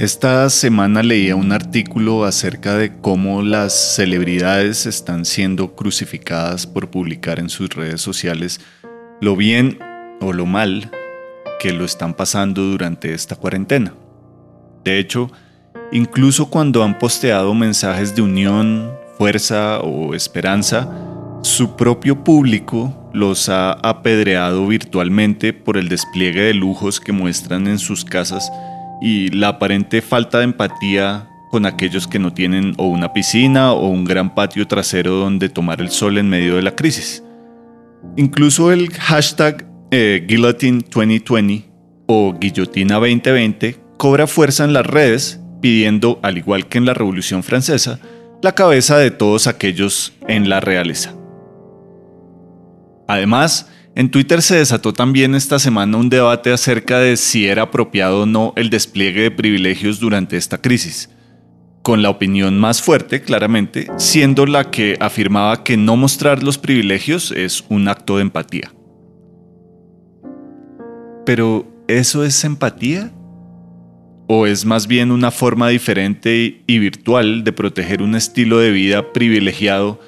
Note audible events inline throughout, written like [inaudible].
Esta semana leía un artículo acerca de cómo las celebridades están siendo crucificadas por publicar en sus redes sociales lo bien o lo mal que lo están pasando durante esta cuarentena. De hecho, incluso cuando han posteado mensajes de unión, fuerza o esperanza, su propio público los ha apedreado virtualmente por el despliegue de lujos que muestran en sus casas y la aparente falta de empatía con aquellos que no tienen o una piscina o un gran patio trasero donde tomar el sol en medio de la crisis. Incluso el hashtag eh, Guillotine 2020 o Guillotina 2020 cobra fuerza en las redes pidiendo, al igual que en la Revolución Francesa, la cabeza de todos aquellos en la realeza. Además, en Twitter se desató también esta semana un debate acerca de si era apropiado o no el despliegue de privilegios durante esta crisis, con la opinión más fuerte, claramente, siendo la que afirmaba que no mostrar los privilegios es un acto de empatía. Pero, ¿eso es empatía? ¿O es más bien una forma diferente y virtual de proteger un estilo de vida privilegiado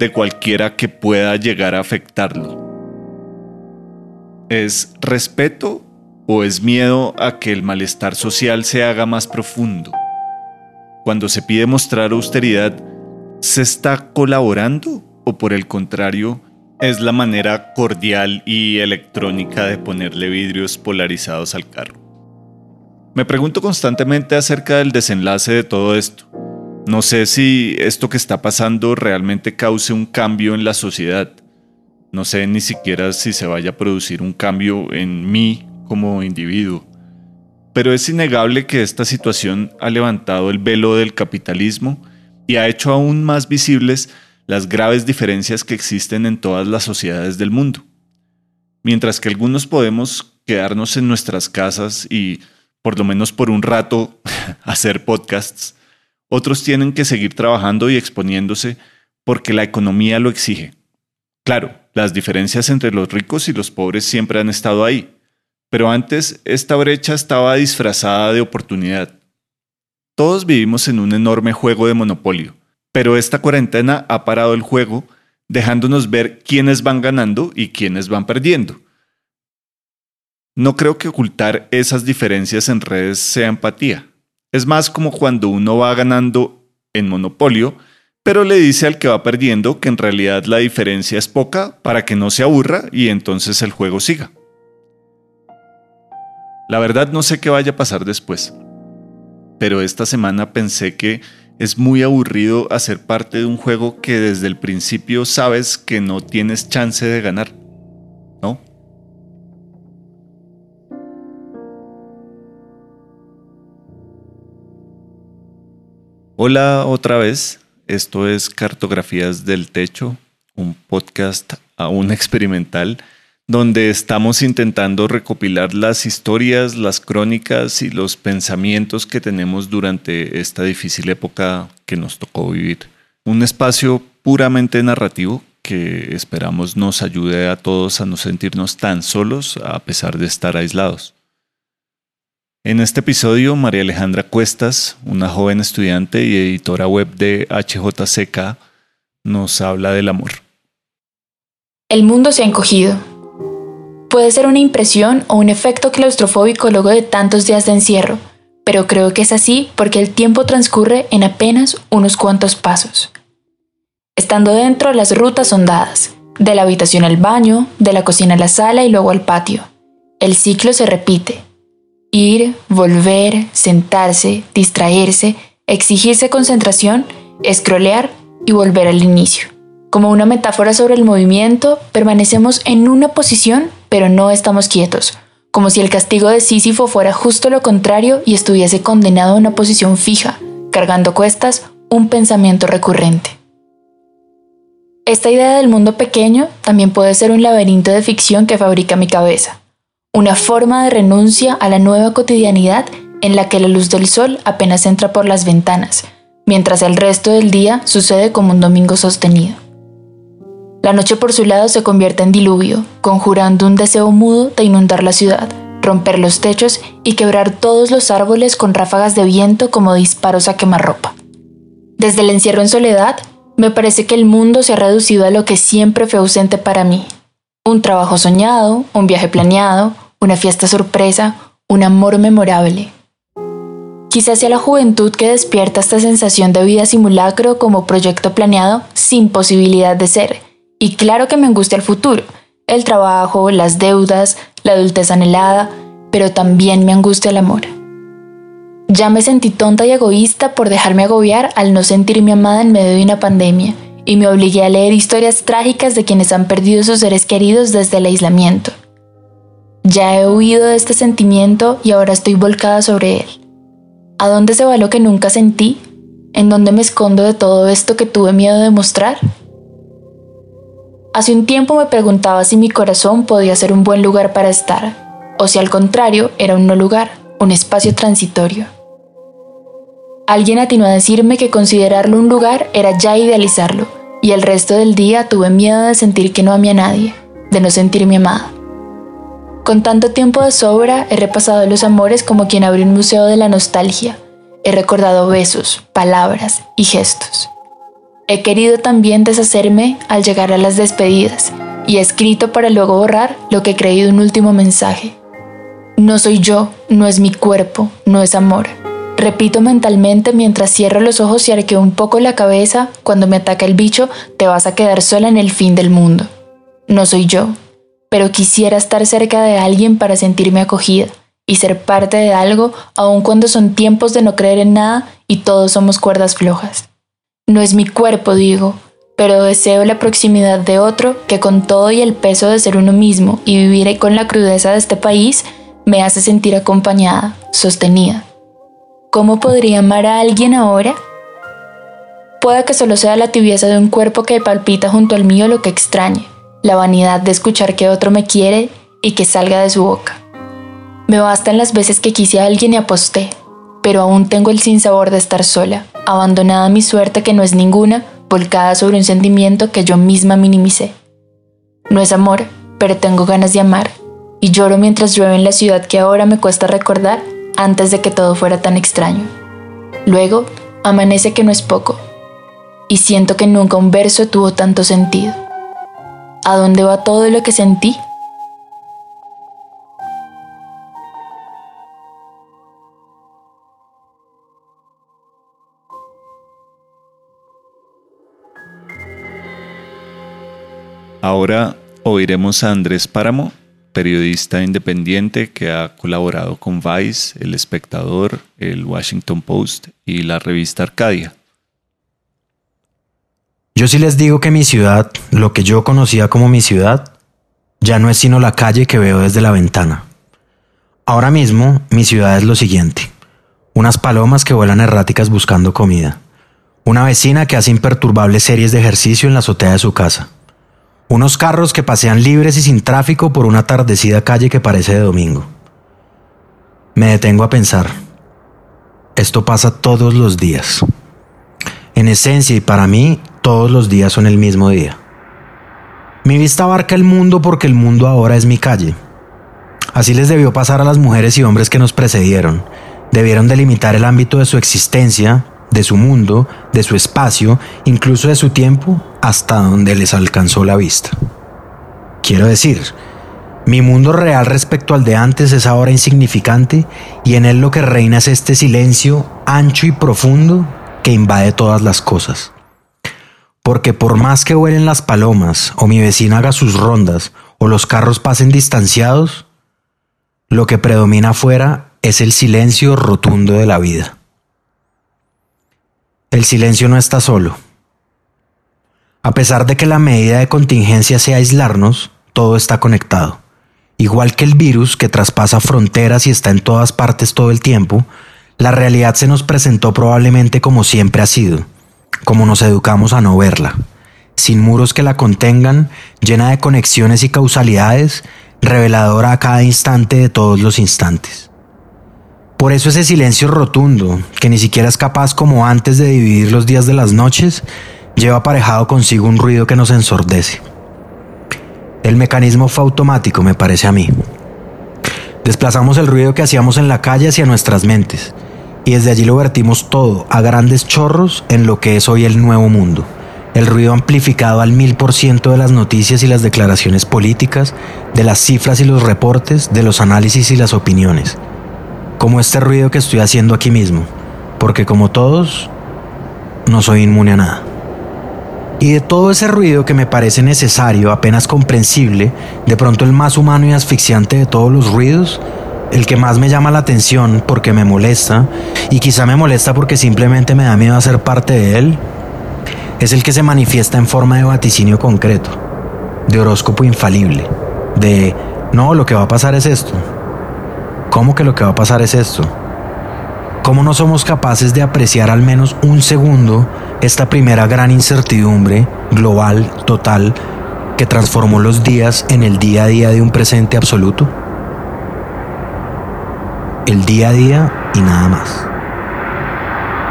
de cualquiera que pueda llegar a afectarlo? ¿Es respeto o es miedo a que el malestar social se haga más profundo? Cuando se pide mostrar austeridad, ¿se está colaborando o por el contrario es la manera cordial y electrónica de ponerle vidrios polarizados al carro? Me pregunto constantemente acerca del desenlace de todo esto. No sé si esto que está pasando realmente cause un cambio en la sociedad no sé ni siquiera si se vaya a producir un cambio en mí como individuo. Pero es innegable que esta situación ha levantado el velo del capitalismo y ha hecho aún más visibles las graves diferencias que existen en todas las sociedades del mundo. Mientras que algunos podemos quedarnos en nuestras casas y, por lo menos por un rato, [laughs] hacer podcasts, otros tienen que seguir trabajando y exponiéndose porque la economía lo exige. Claro, las diferencias entre los ricos y los pobres siempre han estado ahí, pero antes esta brecha estaba disfrazada de oportunidad. Todos vivimos en un enorme juego de monopolio, pero esta cuarentena ha parado el juego, dejándonos ver quiénes van ganando y quiénes van perdiendo. No creo que ocultar esas diferencias en redes sea empatía. Es más como cuando uno va ganando en monopolio, pero le dice al que va perdiendo que en realidad la diferencia es poca para que no se aburra y entonces el juego siga. La verdad no sé qué vaya a pasar después, pero esta semana pensé que es muy aburrido hacer parte de un juego que desde el principio sabes que no tienes chance de ganar, ¿no? Hola otra vez, esto es Cartografías del Techo, un podcast aún experimental donde estamos intentando recopilar las historias, las crónicas y los pensamientos que tenemos durante esta difícil época que nos tocó vivir. Un espacio puramente narrativo que esperamos nos ayude a todos a no sentirnos tan solos a pesar de estar aislados. En este episodio, María Alejandra Cuestas, una joven estudiante y editora web de HJCK, nos habla del amor. El mundo se ha encogido. Puede ser una impresión o un efecto claustrofóbico luego de tantos días de encierro, pero creo que es así porque el tiempo transcurre en apenas unos cuantos pasos. Estando dentro, las rutas son dadas, de la habitación al baño, de la cocina a la sala y luego al patio. El ciclo se repite, Ir, volver, sentarse, distraerse, exigirse concentración, escrolear y volver al inicio. Como una metáfora sobre el movimiento, permanecemos en una posición pero no estamos quietos, como si el castigo de Sísifo fuera justo lo contrario y estuviese condenado a una posición fija, cargando cuestas un pensamiento recurrente. Esta idea del mundo pequeño también puede ser un laberinto de ficción que fabrica mi cabeza una forma de renuncia a la nueva cotidianidad en la que la luz del sol apenas entra por las ventanas, mientras el resto del día sucede como un domingo sostenido. La noche por su lado se convierte en diluvio, conjurando un deseo mudo de inundar la ciudad, romper los techos y quebrar todos los árboles con ráfagas de viento como disparos a quemarropa. Desde el encierro en soledad, me parece que el mundo se ha reducido a lo que siempre fue ausente para mí. Un trabajo soñado, un viaje planeado, una fiesta sorpresa, un amor memorable. Quizás sea la juventud que despierta esta sensación de vida simulacro como proyecto planeado sin posibilidad de ser. Y claro que me angustia el futuro, el trabajo, las deudas, la adultez anhelada, pero también me angustia el amor. Ya me sentí tonta y egoísta por dejarme agobiar al no sentirme amada en medio de una pandemia, y me obligué a leer historias trágicas de quienes han perdido sus seres queridos desde el aislamiento. Ya he huido de este sentimiento y ahora estoy volcada sobre él. ¿A dónde se va lo que nunca sentí? ¿En dónde me escondo de todo esto que tuve miedo de mostrar? Hace un tiempo me preguntaba si mi corazón podía ser un buen lugar para estar, o si al contrario era un no lugar, un espacio transitorio. Alguien atinó a decirme que considerarlo un lugar era ya idealizarlo, y el resto del día tuve miedo de sentir que no amé a nadie, de no sentirme amada. Con tanto tiempo de sobra, he repasado los amores como quien abre un museo de la nostalgia. He recordado besos, palabras y gestos. He querido también deshacerme al llegar a las despedidas y he escrito para luego borrar lo que he creído un último mensaje. No soy yo, no es mi cuerpo, no es amor. Repito mentalmente mientras cierro los ojos y arqueo un poco la cabeza, cuando me ataca el bicho, te vas a quedar sola en el fin del mundo. No soy yo, pero quisiera estar cerca de alguien para sentirme acogida y ser parte de algo aun cuando son tiempos de no creer en nada y todos somos cuerdas flojas. No es mi cuerpo, digo, pero deseo la proximidad de otro que con todo y el peso de ser uno mismo y vivir con la crudeza de este país me hace sentir acompañada, sostenida. ¿Cómo podría amar a alguien ahora? Puede que solo sea la tibieza de un cuerpo que palpita junto al mío lo que extrañe, la vanidad de escuchar que otro me quiere y que salga de su boca. Me bastan las veces que quise a alguien y aposté, pero aún tengo el sinsabor de estar sola, abandonada a mi suerte que no es ninguna, volcada sobre un sentimiento que yo misma minimicé. No es amor, pero tengo ganas de amar, y lloro mientras llueve en la ciudad que ahora me cuesta recordar antes de que todo fuera tan extraño. Luego, amanece que no es poco, y siento que nunca un verso tuvo tanto sentido. ¿A dónde va todo lo que sentí? Ahora oiremos a Andrés Páramo, periodista independiente que ha colaborado con Vice, El Espectador, el Washington Post y la revista Arcadia. Yo sí les digo que mi ciudad, lo que yo conocía como mi ciudad, ya no es sino la calle que veo desde la ventana. Ahora mismo mi ciudad es lo siguiente. Unas palomas que vuelan erráticas buscando comida. Una vecina que hace imperturbables series de ejercicio en la azotea de su casa. Unos carros que pasean libres y sin tráfico por una atardecida calle que parece de domingo. Me detengo a pensar. Esto pasa todos los días. En esencia y para mí, todos los días son el mismo día. Mi vista abarca el mundo porque el mundo ahora es mi calle. Así les debió pasar a las mujeres y hombres que nos precedieron. Debieron delimitar el ámbito de su existencia, de su mundo, de su espacio, incluso de su tiempo, hasta donde les alcanzó la vista. Quiero decir, mi mundo real respecto al de antes es ahora insignificante y en él lo que reina es este silencio ancho y profundo que invade todas las cosas. Porque por más que vuelen las palomas, o mi vecina haga sus rondas, o los carros pasen distanciados, lo que predomina afuera es el silencio rotundo de la vida. El silencio no está solo. A pesar de que la medida de contingencia sea aislarnos, todo está conectado. Igual que el virus que traspasa fronteras y está en todas partes todo el tiempo, la realidad se nos presentó probablemente como siempre ha sido, como nos educamos a no verla, sin muros que la contengan, llena de conexiones y causalidades, reveladora a cada instante de todos los instantes. Por eso ese silencio rotundo, que ni siquiera es capaz como antes de dividir los días de las noches, lleva aparejado consigo un ruido que nos ensordece. El mecanismo fue automático, me parece a mí. Desplazamos el ruido que hacíamos en la calle hacia nuestras mentes y desde allí lo vertimos todo a grandes chorros en lo que es hoy el nuevo mundo. El ruido amplificado al mil por ciento de las noticias y las declaraciones políticas, de las cifras y los reportes, de los análisis y las opiniones. Como este ruido que estoy haciendo aquí mismo, porque como todos, no soy inmune a nada. Y de todo ese ruido que me parece necesario, apenas comprensible, de pronto el más humano y asfixiante de todos los ruidos, el que más me llama la atención porque me molesta, y quizá me molesta porque simplemente me da miedo a ser parte de él, es el que se manifiesta en forma de vaticinio concreto, de horóscopo infalible, de, no, lo que va a pasar es esto. ¿Cómo que lo que va a pasar es esto? ¿Cómo no somos capaces de apreciar al menos un segundo esta primera gran incertidumbre global, total, que transformó los días en el día a día de un presente absoluto? El día a día y nada más.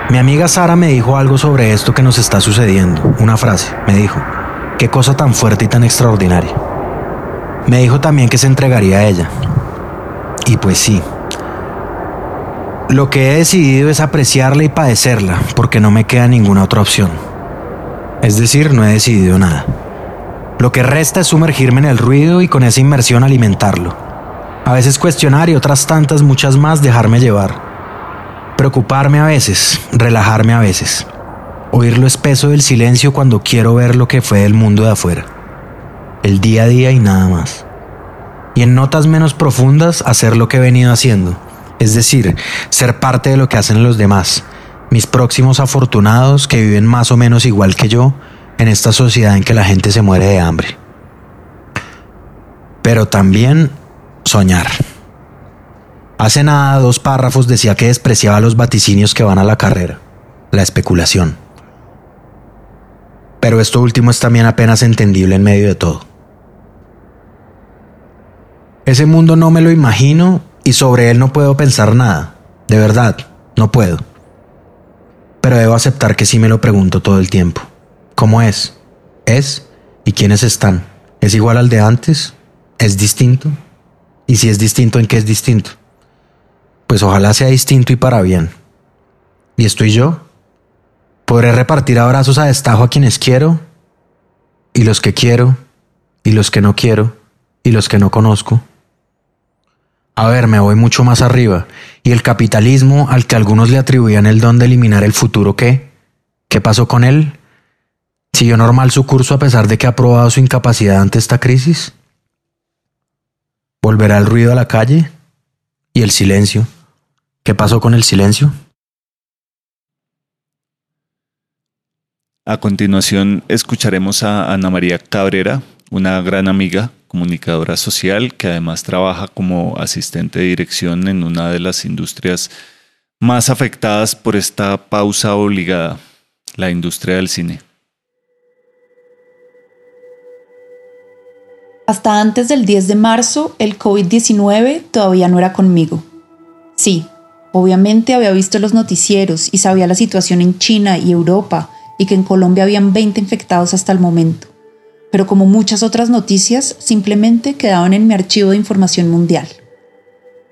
Mi amiga Sara me dijo algo sobre esto que nos está sucediendo. Una frase. Me dijo, qué cosa tan fuerte y tan extraordinaria. Me dijo también que se entregaría a ella. Y pues sí, lo que he decidido es apreciarla y padecerla, porque no me queda ninguna otra opción. Es decir, no he decidido nada. Lo que resta es sumergirme en el ruido y con esa inmersión alimentarlo. A veces cuestionar y otras tantas, muchas más, dejarme llevar. Preocuparme a veces, relajarme a veces. Oír lo espeso del silencio cuando quiero ver lo que fue del mundo de afuera. El día a día y nada más. Y en notas menos profundas, hacer lo que he venido haciendo es decir, ser parte de lo que hacen los demás, mis próximos afortunados que viven más o menos igual que yo en esta sociedad en que la gente se muere de hambre. Pero también soñar. Hace nada dos párrafos decía que despreciaba los vaticinios que van a la carrera, la especulación. Pero esto último es también apenas entendible en medio de todo. Ese mundo no me lo imagino y sobre él no puedo pensar nada. De verdad, no puedo. Pero debo aceptar que sí me lo pregunto todo el tiempo. ¿Cómo es? ¿Es? ¿Y quiénes están? ¿Es igual al de antes? ¿Es distinto? ¿Y si es distinto, en qué es distinto? Pues ojalá sea distinto y para bien. ¿Y estoy yo? ¿Podré repartir abrazos a destajo a quienes quiero? ¿Y los que quiero? ¿Y los que no quiero? ¿Y los que no conozco? A ver, me voy mucho más arriba. ¿Y el capitalismo al que algunos le atribuían el don de eliminar el futuro qué? ¿Qué pasó con él? ¿Siguió normal su curso a pesar de que ha probado su incapacidad ante esta crisis? ¿Volverá el ruido a la calle? ¿Y el silencio? ¿Qué pasó con el silencio? A continuación escucharemos a Ana María Cabrera, una gran amiga comunicadora social que además trabaja como asistente de dirección en una de las industrias más afectadas por esta pausa obligada, la industria del cine. Hasta antes del 10 de marzo, el COVID-19 todavía no era conmigo. Sí, obviamente había visto los noticieros y sabía la situación en China y Europa y que en Colombia habían 20 infectados hasta el momento pero como muchas otras noticias, simplemente quedaban en mi archivo de información mundial.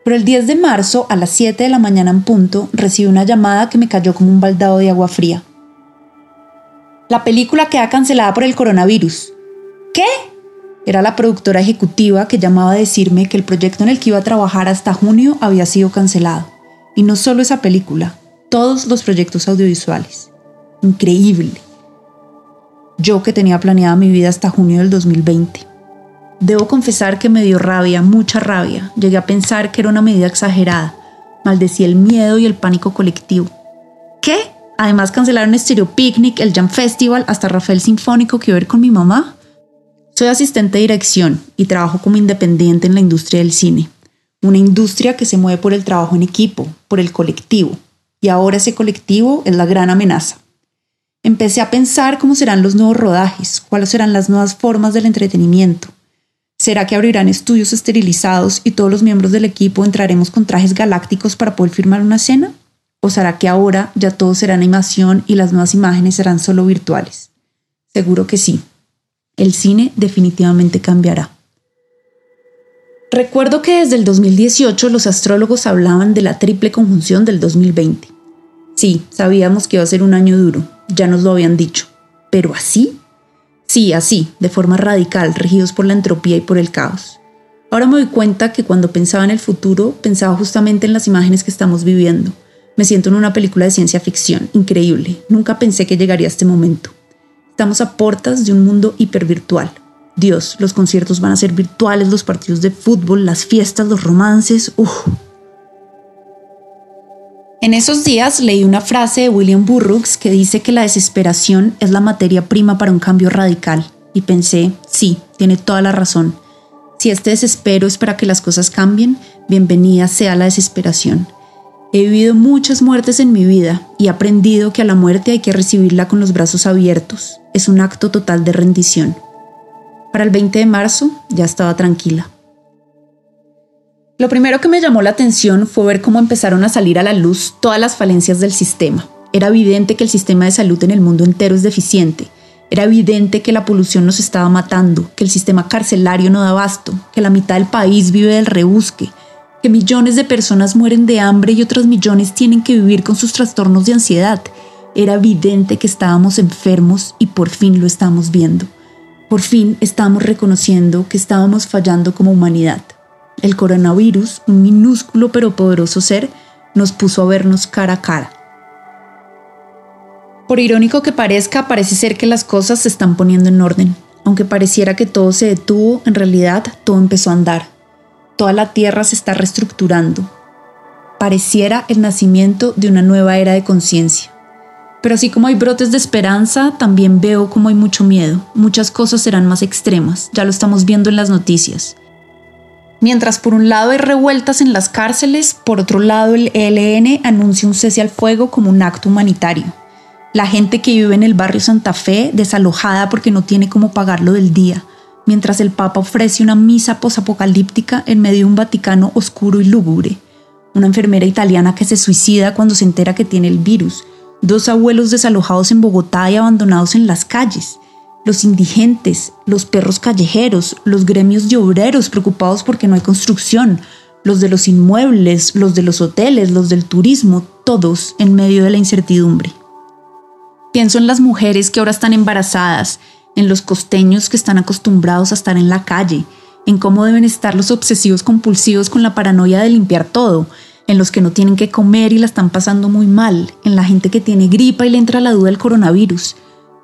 Pero el 10 de marzo, a las 7 de la mañana en punto, recibí una llamada que me cayó como un baldado de agua fría. La película queda cancelada por el coronavirus. ¿Qué? Era la productora ejecutiva que llamaba a decirme que el proyecto en el que iba a trabajar hasta junio había sido cancelado. Y no solo esa película, todos los proyectos audiovisuales. Increíble yo que tenía planeada mi vida hasta junio del 2020. Debo confesar que me dio rabia, mucha rabia. Llegué a pensar que era una medida exagerada. Maldecí el miedo y el pánico colectivo. ¿Qué? Además cancelaron Stereo Picnic, el Jam Festival, hasta Rafael Sinfónico que ver con mi mamá. Soy asistente de dirección y trabajo como independiente en la industria del cine. Una industria que se mueve por el trabajo en equipo, por el colectivo. Y ahora ese colectivo es la gran amenaza. Empecé a pensar cómo serán los nuevos rodajes, cuáles serán las nuevas formas del entretenimiento. ¿Será que abrirán estudios esterilizados y todos los miembros del equipo entraremos con trajes galácticos para poder firmar una escena? ¿O será que ahora ya todo será animación y las nuevas imágenes serán solo virtuales? Seguro que sí. El cine definitivamente cambiará. Recuerdo que desde el 2018 los astrólogos hablaban de la triple conjunción del 2020. Sí, sabíamos que iba a ser un año duro, ya nos lo habían dicho. ¿Pero así? Sí, así, de forma radical, regidos por la entropía y por el caos. Ahora me doy cuenta que cuando pensaba en el futuro, pensaba justamente en las imágenes que estamos viviendo. Me siento en una película de ciencia ficción, increíble. Nunca pensé que llegaría a este momento. Estamos a portas de un mundo hipervirtual. Dios, los conciertos van a ser virtuales, los partidos de fútbol, las fiestas, los romances. Uf. En esos días leí una frase de William Burroughs que dice que la desesperación es la materia prima para un cambio radical. Y pensé, sí, tiene toda la razón. Si este desespero es para que las cosas cambien, bienvenida sea la desesperación. He vivido muchas muertes en mi vida y he aprendido que a la muerte hay que recibirla con los brazos abiertos. Es un acto total de rendición. Para el 20 de marzo ya estaba tranquila. Lo primero que me llamó la atención fue ver cómo empezaron a salir a la luz todas las falencias del sistema. Era evidente que el sistema de salud en el mundo entero es deficiente era evidente que la polución nos estaba matando, que el sistema carcelario no da abasto, que la mitad del país vive del rebusque, que millones de personas mueren de hambre y otros millones tienen que vivir con sus trastornos de ansiedad. Era evidente que estábamos enfermos y por fin lo estamos viendo. Por fin estamos reconociendo que estábamos fallando como humanidad. El coronavirus, un minúsculo pero poderoso ser, nos puso a vernos cara a cara. Por irónico que parezca, parece ser que las cosas se están poniendo en orden. Aunque pareciera que todo se detuvo, en realidad todo empezó a andar. Toda la Tierra se está reestructurando. Pareciera el nacimiento de una nueva era de conciencia. Pero así como hay brotes de esperanza, también veo como hay mucho miedo. Muchas cosas serán más extremas, ya lo estamos viendo en las noticias. Mientras por un lado hay revueltas en las cárceles, por otro lado el ELN anuncia un cese al fuego como un acto humanitario. La gente que vive en el barrio Santa Fe desalojada porque no tiene cómo pagarlo del día, mientras el Papa ofrece una misa posapocalíptica en medio de un Vaticano oscuro y lúgubre, una enfermera italiana que se suicida cuando se entera que tiene el virus, dos abuelos desalojados en Bogotá y abandonados en las calles, los indigentes, los perros callejeros, los gremios de obreros preocupados porque no hay construcción, los de los inmuebles, los de los hoteles, los del turismo, todos en medio de la incertidumbre. Pienso en las mujeres que ahora están embarazadas, en los costeños que están acostumbrados a estar en la calle, en cómo deben estar los obsesivos compulsivos con la paranoia de limpiar todo, en los que no tienen que comer y la están pasando muy mal, en la gente que tiene gripa y le entra la duda del coronavirus.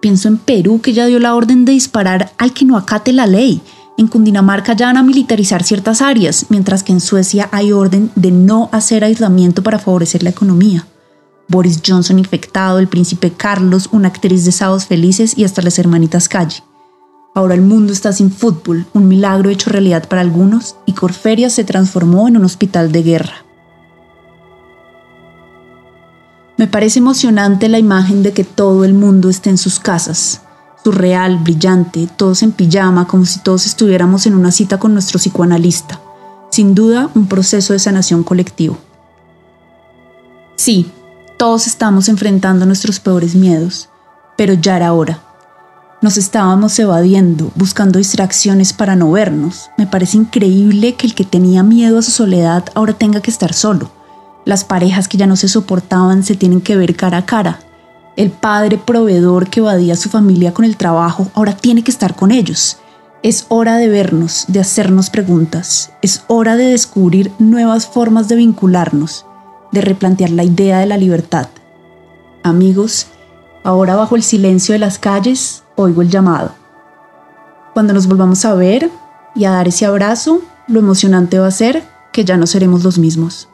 Pienso en Perú que ya dio la orden de disparar al que no acate la ley. En Cundinamarca ya van a militarizar ciertas áreas, mientras que en Suecia hay orden de no hacer aislamiento para favorecer la economía. Boris Johnson infectado, el príncipe Carlos, una actriz de Sábados Felices y hasta las hermanitas Calle. Ahora el mundo está sin fútbol, un milagro hecho realidad para algunos, y Corferia se transformó en un hospital de guerra. Me parece emocionante la imagen de que todo el mundo esté en sus casas, surreal, brillante, todos en pijama, como si todos estuviéramos en una cita con nuestro psicoanalista. Sin duda, un proceso de sanación colectivo. Sí, todos estamos enfrentando nuestros peores miedos, pero ya era hora. Nos estábamos evadiendo, buscando distracciones para no vernos. Me parece increíble que el que tenía miedo a su soledad ahora tenga que estar solo. Las parejas que ya no se soportaban se tienen que ver cara a cara. El padre proveedor que evadía a su familia con el trabajo ahora tiene que estar con ellos. Es hora de vernos, de hacernos preguntas. Es hora de descubrir nuevas formas de vincularnos de replantear la idea de la libertad. Amigos, ahora bajo el silencio de las calles oigo el llamado. Cuando nos volvamos a ver y a dar ese abrazo, lo emocionante va a ser que ya no seremos los mismos.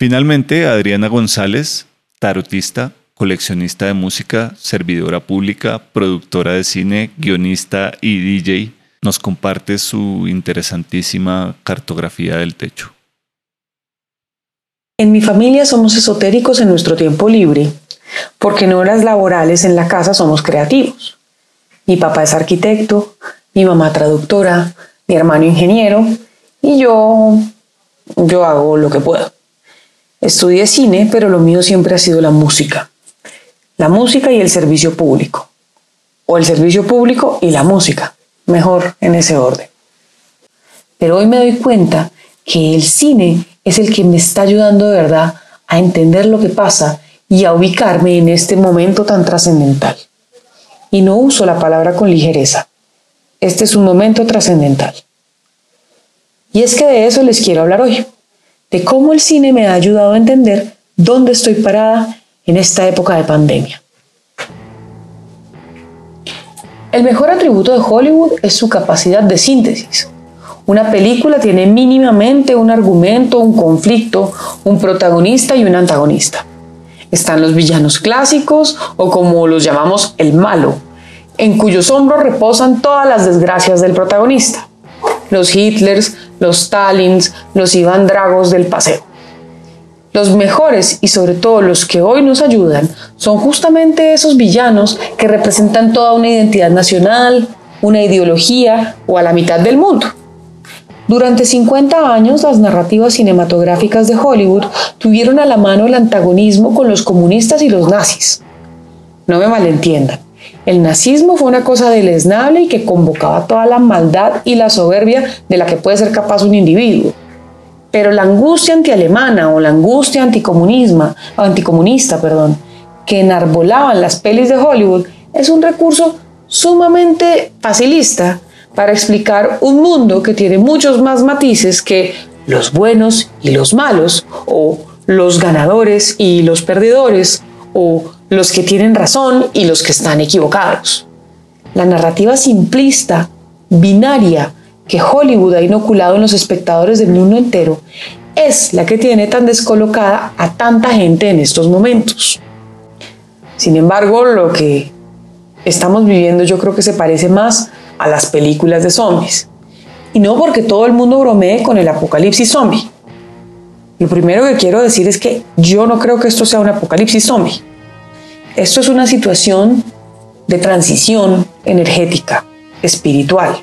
Finalmente, Adriana González, tarotista, coleccionista de música, servidora pública, productora de cine, guionista y DJ, nos comparte su interesantísima cartografía del techo. En mi familia somos esotéricos en nuestro tiempo libre, porque en horas laborales en la casa somos creativos. Mi papá es arquitecto, mi mamá traductora, mi hermano ingeniero y yo yo hago lo que puedo. Estudié cine, pero lo mío siempre ha sido la música. la música y el servicio público. O el servicio público y la música, mejor en ese orden. Pero hoy me doy cuenta que el cine es el que me está ayudando de verdad a entender lo que pasa y a ubicarme en este momento tan trascendental. Y no uso la palabra con ligereza. Este es un momento trascendental. Y es que de eso les quiero hablar hoy, de cómo el cine me ha ayudado a entender dónde estoy parada en esta época de pandemia. El mejor atributo de Hollywood es su capacidad de síntesis. Una película tiene mínimamente un argumento, un conflicto, un protagonista y un antagonista. Están los villanos clásicos o como los llamamos el malo, en cuyos hombros reposan todas las desgracias del protagonista. Los Hitlers, los Stalins, los Iván Dragos del paseo. Los mejores y sobre todo los que hoy nos ayudan son justamente esos villanos que representan toda una identidad nacional, una ideología o a la mitad del mundo. Durante 50 años las narrativas cinematográficas de Hollywood tuvieron a la mano el antagonismo con los comunistas y los nazis. No me malentiendan, el nazismo fue una cosa deleznable y que convocaba toda la maldad y la soberbia de la que puede ser capaz un individuo. Pero la angustia antialemana o la angustia anticomunista, perdón, que enarbolaban las pelis de Hollywood es un recurso sumamente facilista para explicar un mundo que tiene muchos más matices que los buenos y los malos, o los ganadores y los perdedores, o los que tienen razón y los que están equivocados. La narrativa simplista, binaria, que Hollywood ha inoculado en los espectadores del mundo entero es la que tiene tan descolocada a tanta gente en estos momentos. Sin embargo, lo que estamos viviendo yo creo que se parece más a las películas de zombies. Y no porque todo el mundo bromee con el apocalipsis zombie. Lo primero que quiero decir es que yo no creo que esto sea un apocalipsis zombie. Esto es una situación de transición energética, espiritual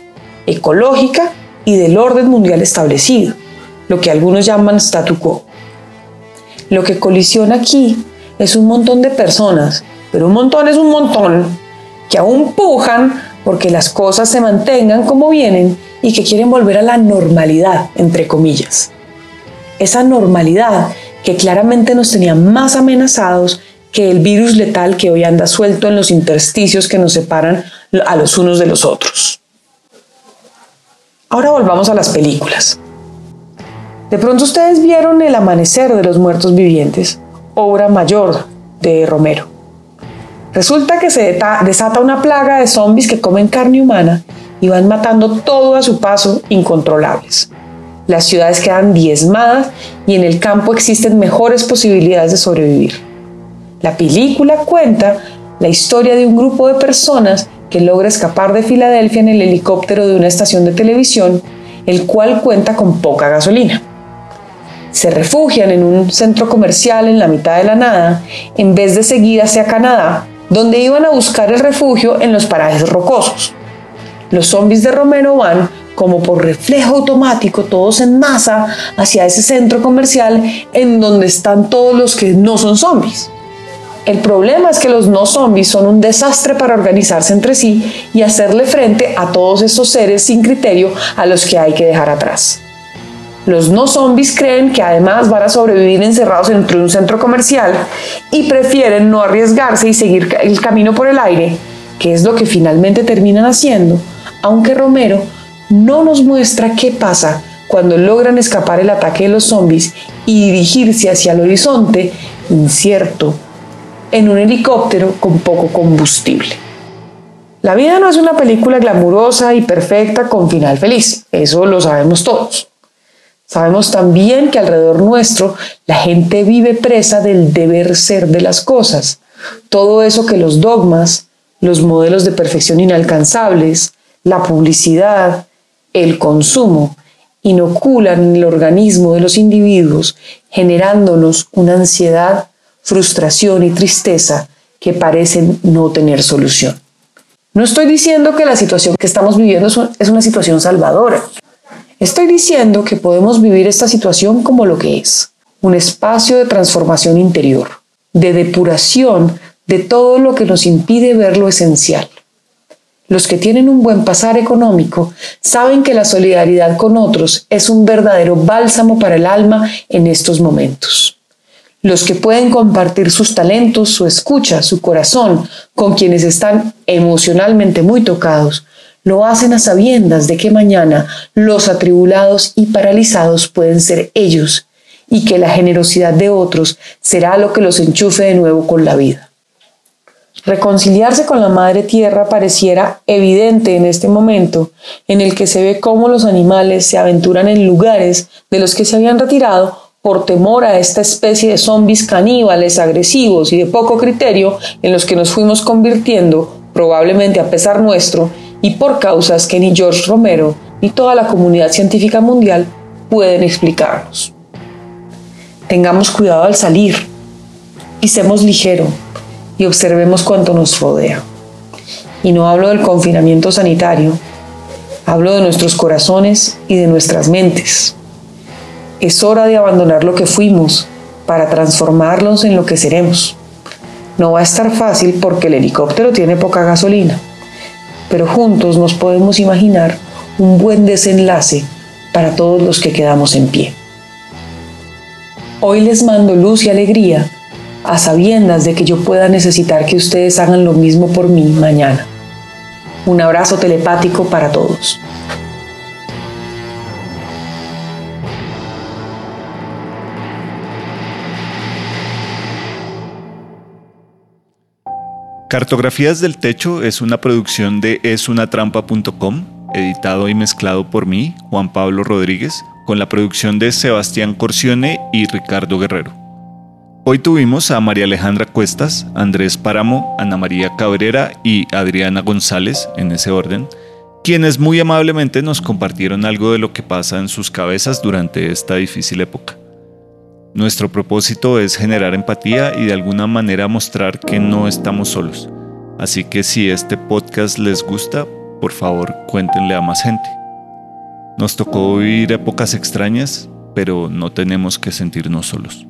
ecológica y del orden mundial establecido, lo que algunos llaman statu quo. Lo que colisiona aquí es un montón de personas, pero un montón es un montón, que aún pujan porque las cosas se mantengan como vienen y que quieren volver a la normalidad, entre comillas. Esa normalidad que claramente nos tenía más amenazados que el virus letal que hoy anda suelto en los intersticios que nos separan a los unos de los otros. Ahora volvamos a las películas. De pronto ustedes vieron El Amanecer de los Muertos Vivientes, obra mayor de Romero. Resulta que se desata una plaga de zombies que comen carne humana y van matando todo a su paso incontrolables. Las ciudades quedan diezmadas y en el campo existen mejores posibilidades de sobrevivir. La película cuenta la historia de un grupo de personas que logra escapar de Filadelfia en el helicóptero de una estación de televisión, el cual cuenta con poca gasolina. Se refugian en un centro comercial en la mitad de la nada, en vez de seguir hacia Canadá, donde iban a buscar el refugio en los parajes rocosos. Los zombies de Romero van, como por reflejo automático, todos en masa hacia ese centro comercial en donde están todos los que no son zombies. El problema es que los no zombies son un desastre para organizarse entre sí y hacerle frente a todos esos seres sin criterio a los que hay que dejar atrás. Los no zombies creen que además van a sobrevivir encerrados dentro de un centro comercial y prefieren no arriesgarse y seguir el camino por el aire, que es lo que finalmente terminan haciendo, aunque Romero no nos muestra qué pasa cuando logran escapar el ataque de los zombies y dirigirse hacia el horizonte incierto en un helicóptero con poco combustible. La vida no es una película glamurosa y perfecta con final feliz, eso lo sabemos todos. Sabemos también que alrededor nuestro la gente vive presa del deber ser de las cosas, todo eso que los dogmas, los modelos de perfección inalcanzables, la publicidad, el consumo, inoculan en el organismo de los individuos, generándonos una ansiedad frustración y tristeza que parecen no tener solución. No estoy diciendo que la situación que estamos viviendo es una situación salvadora. Estoy diciendo que podemos vivir esta situación como lo que es, un espacio de transformación interior, de depuración de todo lo que nos impide ver lo esencial. Los que tienen un buen pasar económico saben que la solidaridad con otros es un verdadero bálsamo para el alma en estos momentos. Los que pueden compartir sus talentos, su escucha, su corazón con quienes están emocionalmente muy tocados, lo hacen a sabiendas de que mañana los atribulados y paralizados pueden ser ellos y que la generosidad de otros será lo que los enchufe de nuevo con la vida. Reconciliarse con la Madre Tierra pareciera evidente en este momento en el que se ve cómo los animales se aventuran en lugares de los que se habían retirado por temor a esta especie de zombies caníbales, agresivos y de poco criterio en los que nos fuimos convirtiendo, probablemente a pesar nuestro, y por causas que ni George Romero ni toda la comunidad científica mundial pueden explicarnos. Tengamos cuidado al salir, pisemos ligero, y observemos cuánto nos rodea. Y no hablo del confinamiento sanitario, hablo de nuestros corazones y de nuestras mentes. Es hora de abandonar lo que fuimos para transformarlos en lo que seremos. No va a estar fácil porque el helicóptero tiene poca gasolina, pero juntos nos podemos imaginar un buen desenlace para todos los que quedamos en pie. Hoy les mando luz y alegría a sabiendas de que yo pueda necesitar que ustedes hagan lo mismo por mí mañana. Un abrazo telepático para todos. Cartografías del Techo es una producción de esunatrampa.com, editado y mezclado por mí, Juan Pablo Rodríguez, con la producción de Sebastián Corcione y Ricardo Guerrero. Hoy tuvimos a María Alejandra Cuestas, Andrés Páramo, Ana María Cabrera y Adriana González, en ese orden, quienes muy amablemente nos compartieron algo de lo que pasa en sus cabezas durante esta difícil época. Nuestro propósito es generar empatía y de alguna manera mostrar que no estamos solos. Así que si este podcast les gusta, por favor cuéntenle a más gente. Nos tocó vivir épocas extrañas, pero no tenemos que sentirnos solos.